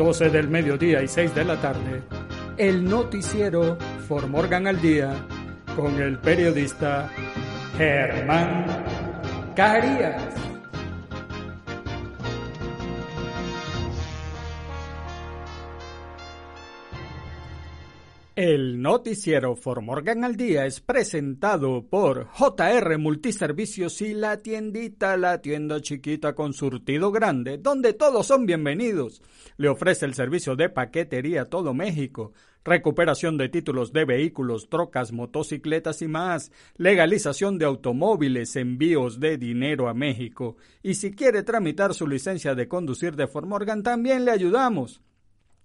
12 del mediodía y 6 de la tarde, el noticiero For Morgan al Día con el periodista Germán Carías. El noticiero For Morgan al Día es presentado por JR Multiservicios y la tiendita, la tienda chiquita con surtido grande, donde todos son bienvenidos. Le ofrece el servicio de paquetería a todo México, recuperación de títulos de vehículos, trocas, motocicletas y más, legalización de automóviles, envíos de dinero a México. Y si quiere tramitar su licencia de conducir de For Morgan, también le ayudamos.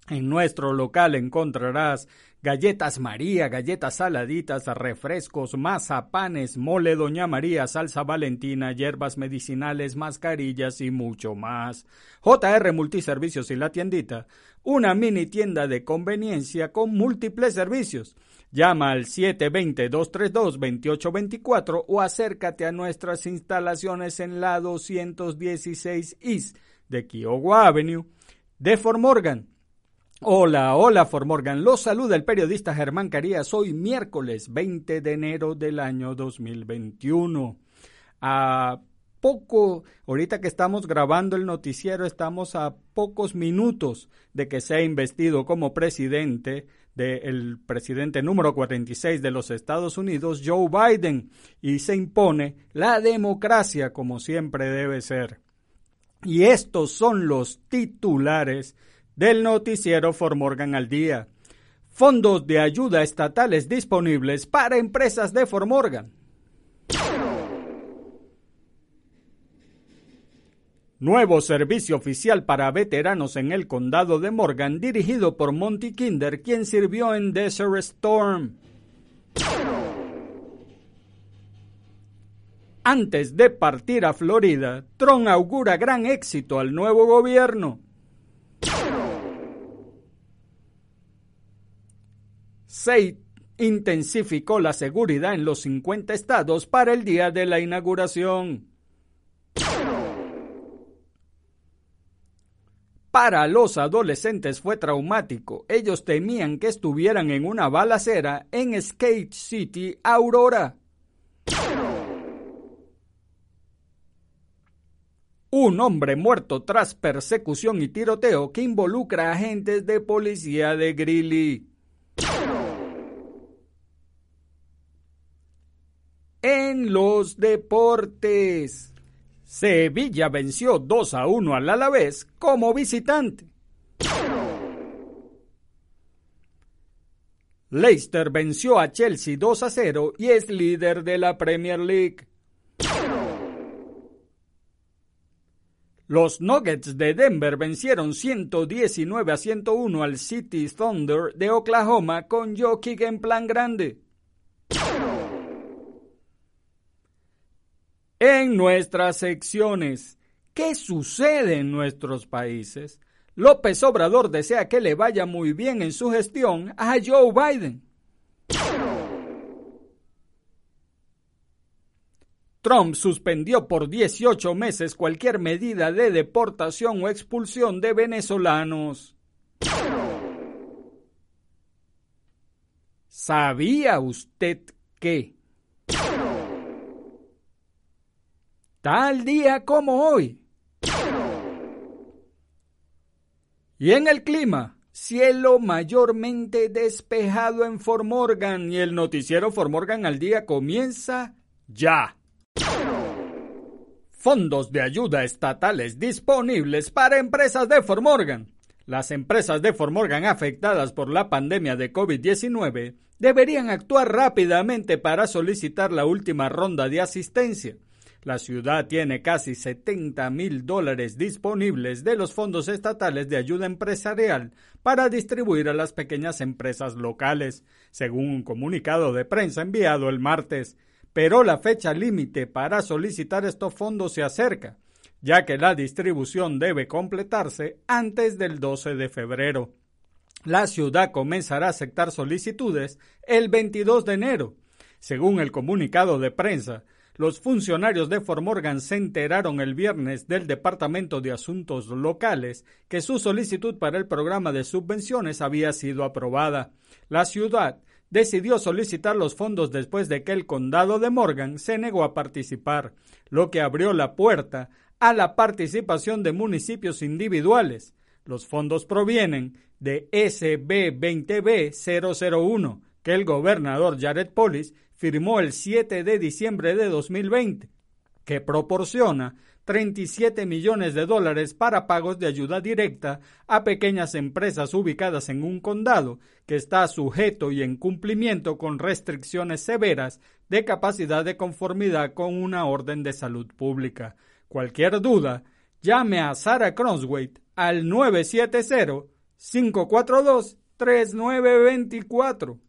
En nuestro local encontrarás galletas María, galletas saladitas, refrescos, mazapanes, mole Doña María, salsa valentina, hierbas medicinales, mascarillas y mucho más. JR Multiservicios y la tiendita, una mini tienda de conveniencia con múltiples servicios. Llama al 720-232-2824 o acércate a nuestras instalaciones en la 216 East de Kiowa Avenue de Fort Morgan Hola, hola Formorgan. Los saluda el periodista Germán Carías. Hoy miércoles 20 de enero del año 2021. A poco, ahorita que estamos grabando el noticiero, estamos a pocos minutos de que sea investido como presidente del presidente número 46 de los Estados Unidos, Joe Biden, y se impone la democracia como siempre debe ser. Y estos son los titulares del noticiero For Morgan al Día. Fondos de ayuda estatales disponibles para empresas de For Morgan. Nuevo servicio oficial para veteranos en el condado de Morgan dirigido por Monty Kinder, quien sirvió en Desert Storm. Antes de partir a Florida, Tron augura gran éxito al nuevo gobierno. Se intensificó la seguridad en los 50 estados para el día de la inauguración. Para los adolescentes fue traumático. Ellos temían que estuvieran en una balacera en Skate City, Aurora. Un hombre muerto tras persecución y tiroteo que involucra agentes de policía de Greeley. En los deportes. Sevilla venció 2 a 1 al Alavés como visitante. Leicester venció a Chelsea 2 a 0 y es líder de la Premier League. Los Nuggets de Denver vencieron 119 a 101 al City Thunder de Oklahoma con Jokic en plan grande. En nuestras secciones, ¿qué sucede en nuestros países? López Obrador desea que le vaya muy bien en su gestión a Joe Biden. Trump suspendió por 18 meses cualquier medida de deportación o expulsión de venezolanos. ¿Sabía usted que tal día como hoy? Y en el clima, cielo mayormente despejado en Formorgan y el noticiero Formorgan al día comienza ya. Fondos de ayuda estatales disponibles para empresas de Formorgan. Las empresas de Formorgan afectadas por la pandemia de COVID-19 deberían actuar rápidamente para solicitar la última ronda de asistencia. La ciudad tiene casi 70 mil dólares disponibles de los fondos estatales de ayuda empresarial para distribuir a las pequeñas empresas locales, según un comunicado de prensa enviado el martes pero la fecha límite para solicitar estos fondos se acerca, ya que la distribución debe completarse antes del 12 de febrero. La ciudad comenzará a aceptar solicitudes el 22 de enero. Según el comunicado de prensa, los funcionarios de Formorgan se enteraron el viernes del Departamento de Asuntos Locales que su solicitud para el programa de subvenciones había sido aprobada. La ciudad decidió solicitar los fondos después de que el condado de Morgan se negó a participar, lo que abrió la puerta a la participación de municipios individuales. Los fondos provienen de SB 20B 001, que el gobernador Jared Polis firmó el 7 de diciembre de 2020, que proporciona 37 millones de dólares para pagos de ayuda directa a pequeñas empresas ubicadas en un condado que está sujeto y en cumplimiento con restricciones severas de capacidad de conformidad con una orden de salud pública. Cualquier duda, llame a Sarah Cronswaite al 970 542 3924.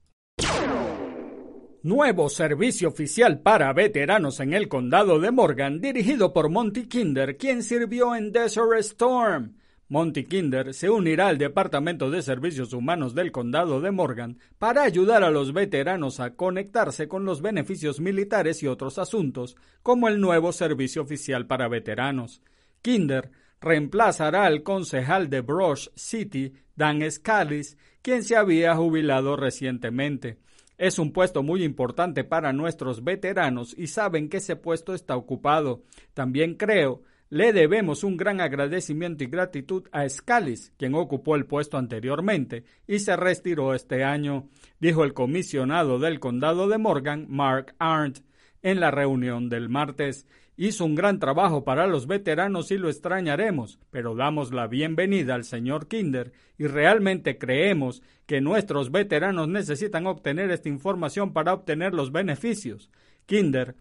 Nuevo servicio oficial para veteranos en el condado de Morgan, dirigido por Monty Kinder, quien sirvió en Desert Storm. Monty Kinder se unirá al Departamento de Servicios Humanos del Condado de Morgan para ayudar a los veteranos a conectarse con los beneficios militares y otros asuntos, como el nuevo servicio oficial para veteranos. Kinder reemplazará al concejal de Brush City, Dan Scalise, quien se había jubilado recientemente. Es un puesto muy importante para nuestros veteranos y saben que ese puesto está ocupado. También creo le debemos un gran agradecimiento y gratitud a Scalise, quien ocupó el puesto anteriormente y se retiró este año, dijo el comisionado del condado de Morgan, Mark Arndt, en la reunión del martes. Hizo un gran trabajo para los veteranos y lo extrañaremos, pero damos la bienvenida al señor Kinder y realmente creemos que nuestros veteranos necesitan obtener esta información para obtener los beneficios. Kinder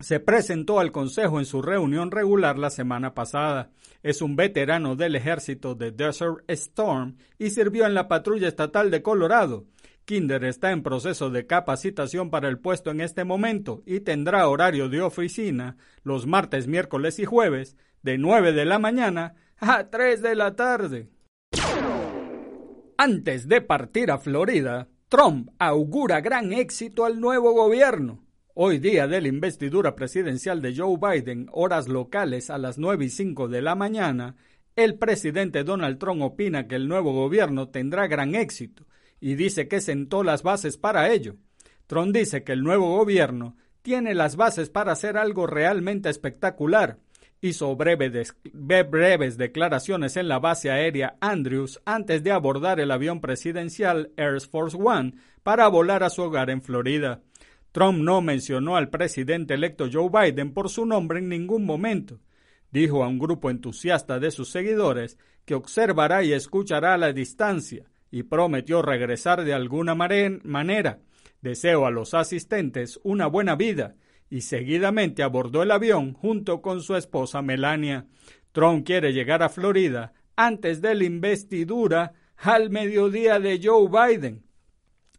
se presentó al Consejo en su reunión regular la semana pasada. Es un veterano del ejército de Desert Storm y sirvió en la patrulla estatal de Colorado. Kinder está en proceso de capacitación para el puesto en este momento y tendrá horario de oficina los martes, miércoles y jueves de 9 de la mañana a 3 de la tarde. Antes de partir a Florida, Trump augura gran éxito al nuevo gobierno. Hoy día de la investidura presidencial de Joe Biden, horas locales a las 9 y 5 de la mañana, el presidente Donald Trump opina que el nuevo gobierno tendrá gran éxito y dice que sentó las bases para ello. Trump dice que el nuevo gobierno tiene las bases para hacer algo realmente espectacular. Hizo breves, breves declaraciones en la base aérea Andrews antes de abordar el avión presidencial Air Force One para volar a su hogar en Florida. Trump no mencionó al presidente electo Joe Biden por su nombre en ningún momento. Dijo a un grupo entusiasta de sus seguidores que observará y escuchará a la distancia y prometió regresar de alguna manera. Deseo a los asistentes una buena vida y seguidamente abordó el avión junto con su esposa Melania. Trump quiere llegar a Florida antes de la investidura al mediodía de Joe Biden.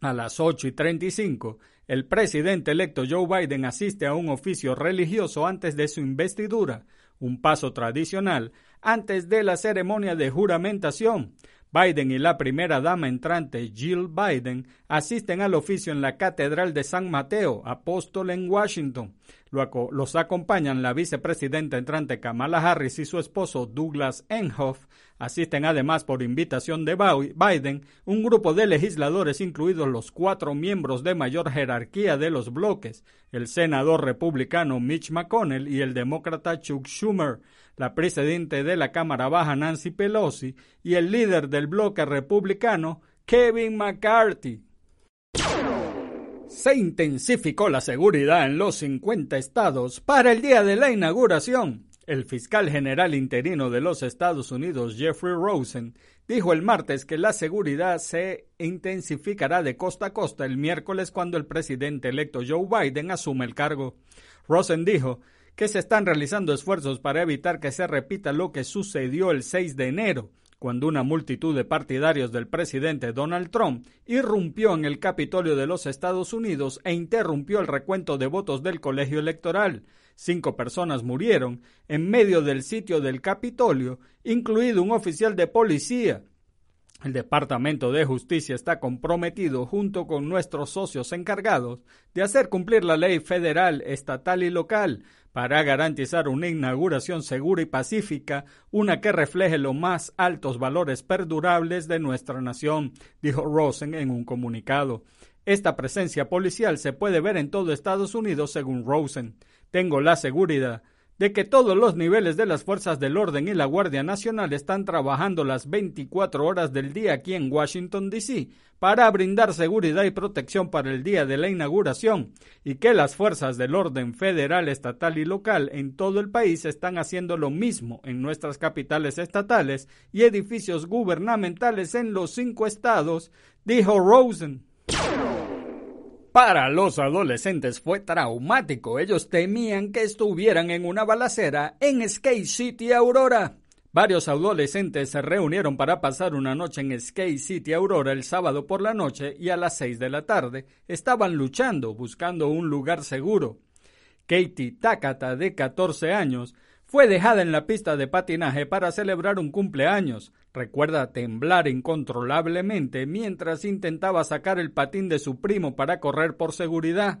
A las 8 y 35, el presidente electo Joe Biden asiste a un oficio religioso antes de su investidura, un paso tradicional antes de la ceremonia de juramentación. Biden y la primera dama entrante, Jill Biden, asisten al oficio en la Catedral de San Mateo, Apóstol en Washington. Los acompañan la vicepresidenta entrante Kamala Harris y su esposo Douglas Enhoff. Asisten además por invitación de Biden un grupo de legisladores, incluidos los cuatro miembros de mayor jerarquía de los bloques, el senador republicano Mitch McConnell y el demócrata Chuck Schumer, la presidenta de la Cámara Baja Nancy Pelosi y el líder del bloque republicano Kevin McCarthy. Se intensificó la seguridad en los 50 estados para el día de la inauguración. El fiscal general interino de los Estados Unidos, Jeffrey Rosen, dijo el martes que la seguridad se intensificará de costa a costa el miércoles cuando el presidente electo Joe Biden asume el cargo. Rosen dijo que se están realizando esfuerzos para evitar que se repita lo que sucedió el 6 de enero, cuando una multitud de partidarios del presidente Donald Trump irrumpió en el Capitolio de los Estados Unidos e interrumpió el recuento de votos del colegio electoral. Cinco personas murieron en medio del sitio del Capitolio, incluido un oficial de policía. El Departamento de Justicia está comprometido, junto con nuestros socios encargados, de hacer cumplir la ley federal, estatal y local para garantizar una inauguración segura y pacífica, una que refleje los más altos valores perdurables de nuestra nación, dijo Rosen en un comunicado. Esta presencia policial se puede ver en todo Estados Unidos, según Rosen. Tengo la seguridad de que todos los niveles de las fuerzas del orden y la Guardia Nacional están trabajando las 24 horas del día aquí en Washington, D.C. para brindar seguridad y protección para el día de la inauguración y que las fuerzas del orden federal, estatal y local en todo el país están haciendo lo mismo en nuestras capitales estatales y edificios gubernamentales en los cinco estados, dijo Rosen. Para los adolescentes fue traumático. Ellos temían que estuvieran en una balacera en Skate City, Aurora. Varios adolescentes se reunieron para pasar una noche en Skate City, Aurora el sábado por la noche y a las seis de la tarde estaban luchando buscando un lugar seguro. Katie Takata, de 14 años, fue dejada en la pista de patinaje para celebrar un cumpleaños. Recuerda temblar incontrolablemente mientras intentaba sacar el patín de su primo para correr por seguridad.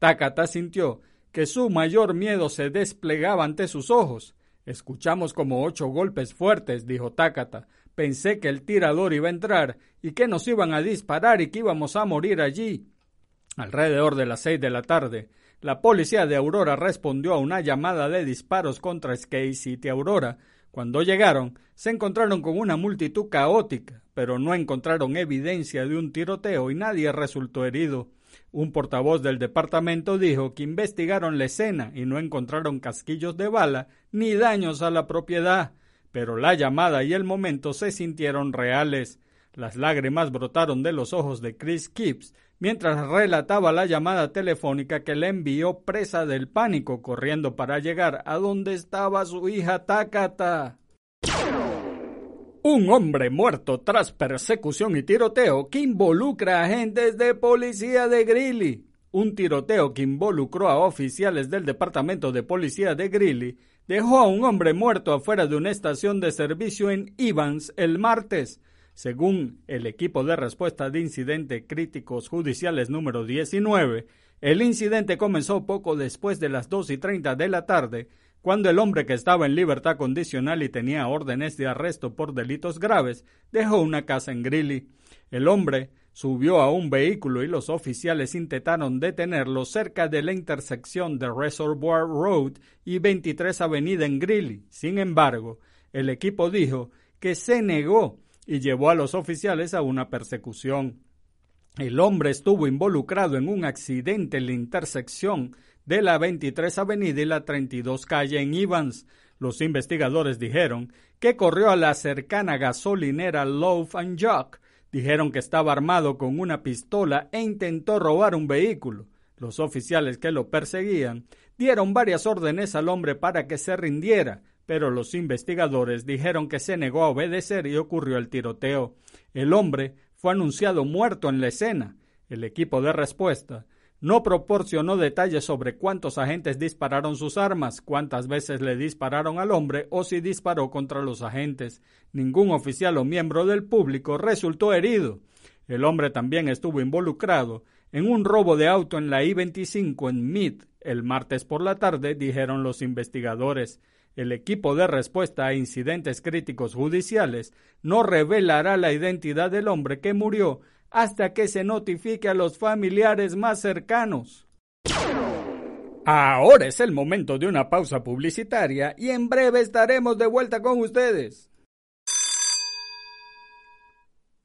Takata sintió que su mayor miedo se desplegaba ante sus ojos. Escuchamos como ocho golpes fuertes, dijo Takata. Pensé que el tirador iba a entrar y que nos iban a disparar y que íbamos a morir allí. Alrededor de las seis de la tarde, la policía de Aurora respondió a una llamada de disparos contra Skate City Aurora. Cuando llegaron, se encontraron con una multitud caótica, pero no encontraron evidencia de un tiroteo y nadie resultó herido. Un portavoz del departamento dijo que investigaron la escena y no encontraron casquillos de bala ni daños a la propiedad, pero la llamada y el momento se sintieron reales. Las lágrimas brotaron de los ojos de Chris Kipps mientras relataba la llamada telefónica que le envió presa del pánico corriendo para llegar a donde estaba su hija Takata. Un hombre muerto tras persecución y tiroteo que involucra a agentes de policía de Greeley. Un tiroteo que involucró a oficiales del Departamento de Policía de Greeley dejó a un hombre muerto afuera de una estación de servicio en Evans el martes. Según el equipo de respuesta de incidente críticos judiciales número 19, el incidente comenzó poco después de las 2 y 30 de la tarde, cuando el hombre que estaba en libertad condicional y tenía órdenes de arresto por delitos graves dejó una casa en Greeley. El hombre subió a un vehículo y los oficiales intentaron detenerlo cerca de la intersección de Reservoir Road y 23 Avenida en Greeley. Sin embargo, el equipo dijo que se negó y llevó a los oficiales a una persecución. El hombre estuvo involucrado en un accidente en la intersección de la 23 Avenida y la 32 Calle en Evans. Los investigadores dijeron que corrió a la cercana gasolinera Loaf and Jock. Dijeron que estaba armado con una pistola e intentó robar un vehículo. Los oficiales que lo perseguían dieron varias órdenes al hombre para que se rindiera, pero los investigadores dijeron que se negó a obedecer y ocurrió el tiroteo. El hombre fue anunciado muerto en la escena. El equipo de respuesta no proporcionó detalles sobre cuántos agentes dispararon sus armas, cuántas veces le dispararon al hombre o si disparó contra los agentes. Ningún oficial o miembro del público resultó herido. El hombre también estuvo involucrado en un robo de auto en la I-25 en Mead el martes por la tarde, dijeron los investigadores. El equipo de respuesta a incidentes críticos judiciales no revelará la identidad del hombre que murió hasta que se notifique a los familiares más cercanos. Ahora es el momento de una pausa publicitaria y en breve estaremos de vuelta con ustedes.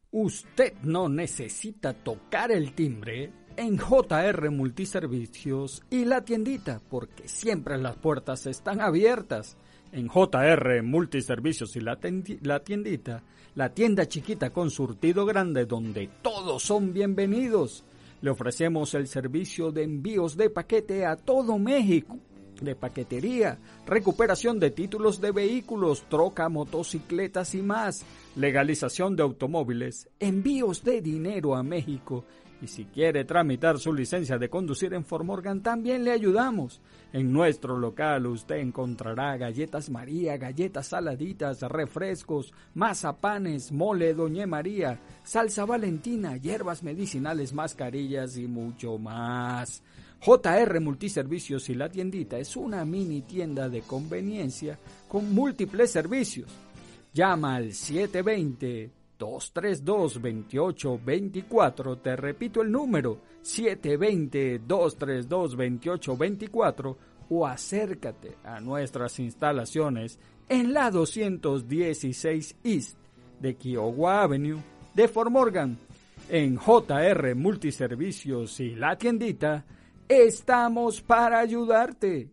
Usted no necesita tocar el timbre en JR Multiservicios y la tiendita, porque siempre las puertas están abiertas. En JR Multiservicios y la, tiendita, la tienda chiquita con surtido grande donde todos son bienvenidos. Le ofrecemos el servicio de envíos de paquete a todo México, de paquetería, recuperación de títulos de vehículos, troca, motocicletas y más, legalización de automóviles, envíos de dinero a México y si quiere tramitar su licencia de conducir en Formorgan, también le ayudamos. En nuestro local usted encontrará galletas María, galletas saladitas, refrescos, mazapanes, mole Doña María, salsa valentina, hierbas medicinales, mascarillas y mucho más. JR Multiservicios y la tiendita es una mini tienda de conveniencia con múltiples servicios. Llama al 720 232-2824. Te repito el número 720-232-2824 o acércate a nuestras instalaciones en la 216 East de Kiowa Avenue de Fort Morgan. En JR Multiservicios y la tiendita, estamos para ayudarte.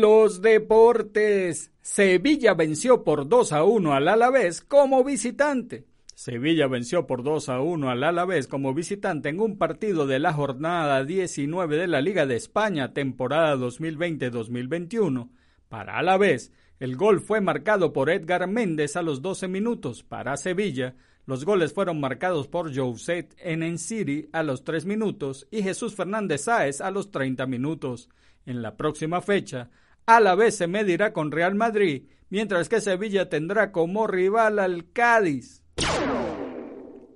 Los deportes, Sevilla venció por 2 a 1 al Alavés como visitante. Sevilla venció por 2 a 1 al Alavés como visitante en un partido de la jornada 19 de la Liga de España temporada 2020-2021. Para Alavés, el gol fue marcado por Edgar Méndez a los 12 minutos. Para Sevilla, los goles fueron marcados por José City a los 3 minutos y Jesús Fernández Sáez a los 30 minutos. En la próxima fecha, a la vez se medirá con Real Madrid, mientras que Sevilla tendrá como rival al Cádiz.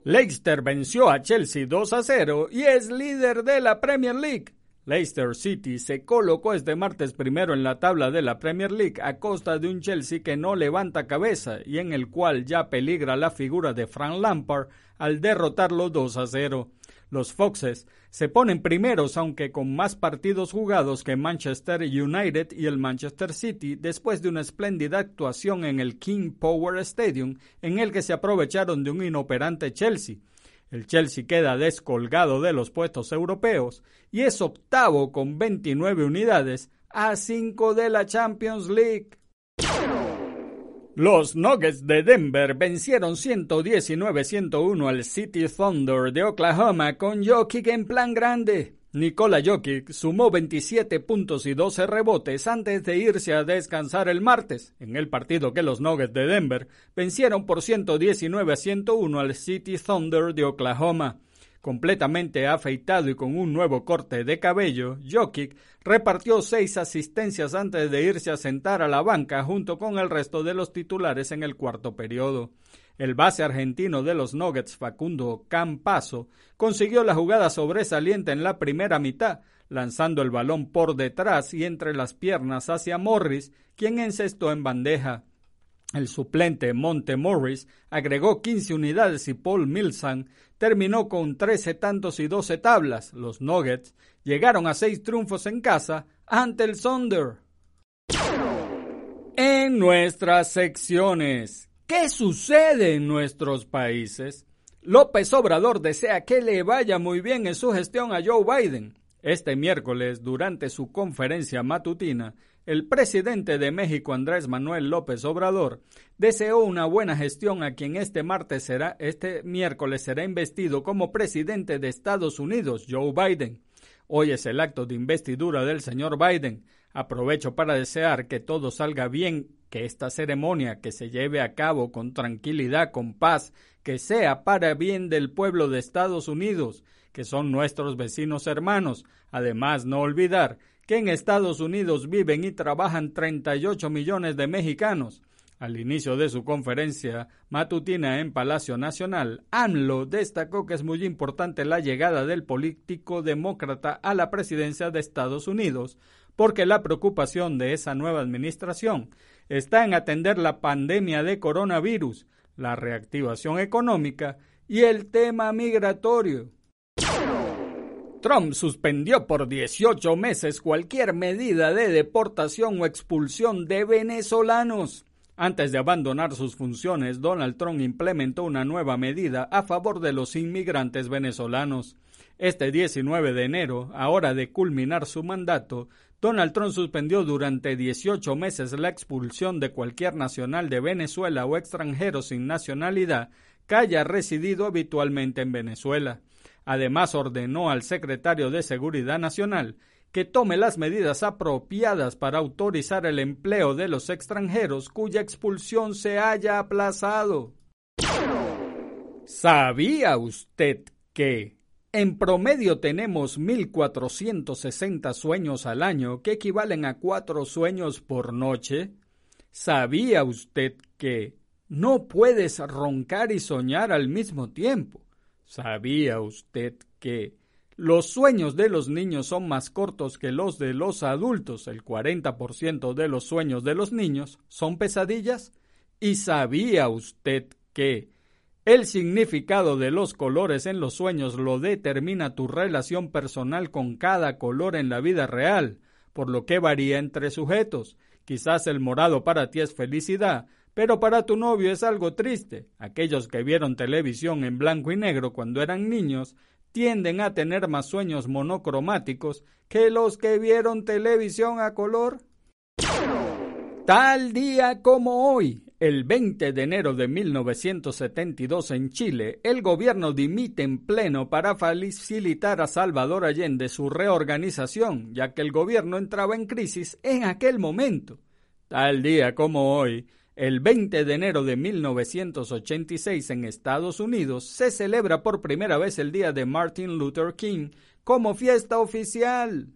Leicester venció a Chelsea 2 a 0 y es líder de la Premier League. Leicester City se colocó este martes primero en la tabla de la Premier League a costa de un Chelsea que no levanta cabeza y en el cual ya peligra la figura de Frank Lampard al derrotarlo 2 a 0. Los Foxes se ponen primeros aunque con más partidos jugados que Manchester United y el Manchester City después de una espléndida actuación en el King Power Stadium en el que se aprovecharon de un inoperante Chelsea. El Chelsea queda descolgado de los puestos europeos y es octavo con 29 unidades a 5 de la Champions League. Los Nuggets de Denver vencieron 119-101 al City Thunder de Oklahoma con Jokic en plan grande. Nikola Jokic sumó 27 puntos y 12 rebotes antes de irse a descansar el martes, en el partido que los Nuggets de Denver vencieron por 119 101 al City Thunder de Oklahoma. Completamente afeitado y con un nuevo corte de cabello, Jokic repartió seis asistencias antes de irse a sentar a la banca junto con el resto de los titulares en el cuarto periodo. El base argentino de los Nuggets, Facundo Campaso, consiguió la jugada sobresaliente en la primera mitad, lanzando el balón por detrás y entre las piernas hacia Morris, quien encestó en bandeja. El suplente Monte Morris agregó 15 unidades y Paul Millsam terminó con 13 tantos y 12 tablas. Los Nuggets llegaron a 6 triunfos en casa ante el Thunder. En nuestras secciones, ¿qué sucede en nuestros países? López Obrador desea que le vaya muy bien en su gestión a Joe Biden. Este miércoles, durante su conferencia matutina, el presidente de México, Andrés Manuel López Obrador, deseó una buena gestión a quien este martes será, este miércoles será investido como presidente de Estados Unidos, Joe Biden. Hoy es el acto de investidura del señor Biden. Aprovecho para desear que todo salga bien, que esta ceremonia que se lleve a cabo con tranquilidad, con paz, que sea para bien del pueblo de Estados Unidos, que son nuestros vecinos hermanos. Además, no olvidar que en Estados Unidos viven y trabajan 38 millones de mexicanos. Al inicio de su conferencia matutina en Palacio Nacional, AMLO destacó que es muy importante la llegada del político demócrata a la presidencia de Estados Unidos, porque la preocupación de esa nueva administración está en atender la pandemia de coronavirus, la reactivación económica y el tema migratorio. Trump suspendió por 18 meses cualquier medida de deportación o expulsión de venezolanos. Antes de abandonar sus funciones, Donald Trump implementó una nueva medida a favor de los inmigrantes venezolanos. Este 19 de enero, a hora de culminar su mandato, Donald Trump suspendió durante 18 meses la expulsión de cualquier nacional de Venezuela o extranjero sin nacionalidad que haya residido habitualmente en Venezuela. Además, ordenó al secretario de Seguridad Nacional que tome las medidas apropiadas para autorizar el empleo de los extranjeros cuya expulsión se haya aplazado. ¿Sabía usted que en promedio tenemos 1.460 sueños al año que equivalen a cuatro sueños por noche? ¿Sabía usted que no puedes roncar y soñar al mismo tiempo? ¿Sabía usted que los sueños de los niños son más cortos que los de los adultos. El 40% de los sueños de los niños son pesadillas. ¿Y sabía usted que el significado de los colores en los sueños lo determina tu relación personal con cada color en la vida real, por lo que varía entre sujetos? Quizás el morado para ti es felicidad, pero para tu novio es algo triste. Aquellos que vieron televisión en blanco y negro cuando eran niños tienden a tener más sueños monocromáticos que los que vieron televisión a color? Tal día como hoy, el 20 de enero de 1972 en Chile, el gobierno dimite en pleno para facilitar a Salvador Allende su reorganización, ya que el gobierno entraba en crisis en aquel momento. Tal día como hoy, el 20 de enero de 1986 en Estados Unidos se celebra por primera vez el Día de Martin Luther King como fiesta oficial.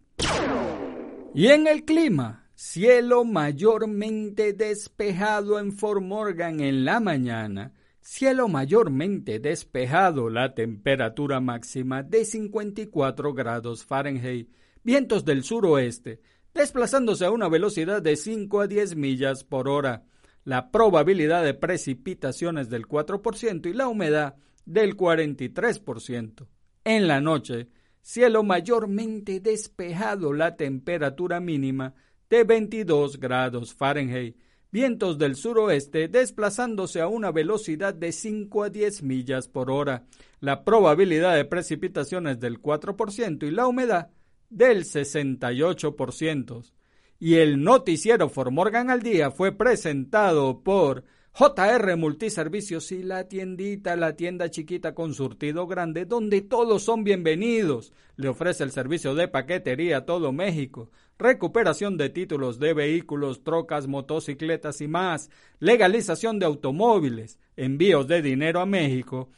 Y en el clima, cielo mayormente despejado en Fort Morgan en la mañana, cielo mayormente despejado, la temperatura máxima de 54 grados Fahrenheit, vientos del suroeste, desplazándose a una velocidad de 5 a 10 millas por hora la probabilidad de precipitaciones del 4% y la humedad del 43%. En la noche, cielo mayormente despejado, la temperatura mínima de 22 grados Fahrenheit, vientos del suroeste desplazándose a una velocidad de 5 a 10 millas por hora, la probabilidad de precipitaciones del 4% y la humedad del 68% y el noticiero Formorgan al Día fue presentado por JR Multiservicios y la tiendita, la tienda chiquita con surtido grande, donde todos son bienvenidos. Le ofrece el servicio de paquetería a todo México, recuperación de títulos de vehículos, trocas, motocicletas y más, legalización de automóviles, envíos de dinero a México.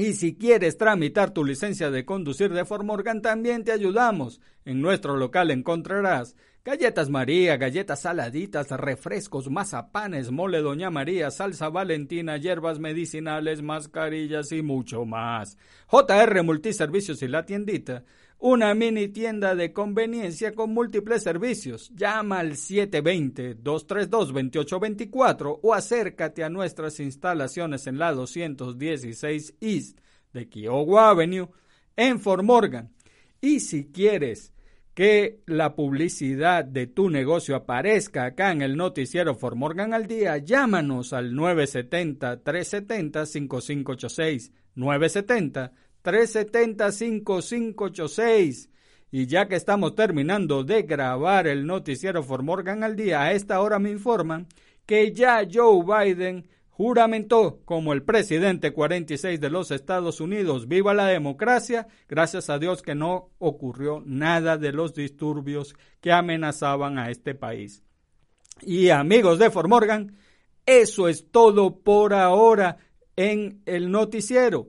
Y si quieres tramitar tu licencia de conducir de Formorgan, también te ayudamos. En nuestro local encontrarás Galletas María, galletas saladitas, refrescos, mazapanes, mole Doña María, salsa valentina, hierbas medicinales, mascarillas y mucho más. JR Multiservicios y la tiendita, una mini tienda de conveniencia con múltiples servicios. Llama al 720-232-2824 o acércate a nuestras instalaciones en la 216 East de Kiowa Avenue en Fort Morgan. Y si quieres que la publicidad de tu negocio aparezca acá en el noticiero Formorgan al día, llámanos al 970-370-5586. 970-370-5586. Y ya que estamos terminando de grabar el noticiero Formorgan al día, a esta hora me informan que ya Joe Biden juramentó como el presidente 46 de los Estados Unidos, viva la democracia, gracias a Dios que no ocurrió nada de los disturbios que amenazaban a este país. Y amigos de Formorgan, eso es todo por ahora en el noticiero.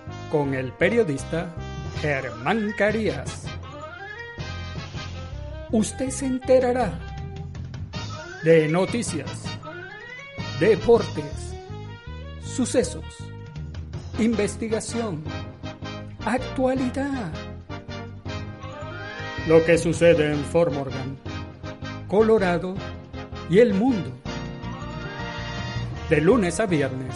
con el periodista Germán Carías. Usted se enterará de noticias, deportes, sucesos, investigación, actualidad. Lo que sucede en Fort Morgan, Colorado y el mundo. De lunes a viernes,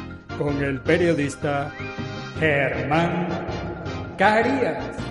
con el periodista Germán Carías.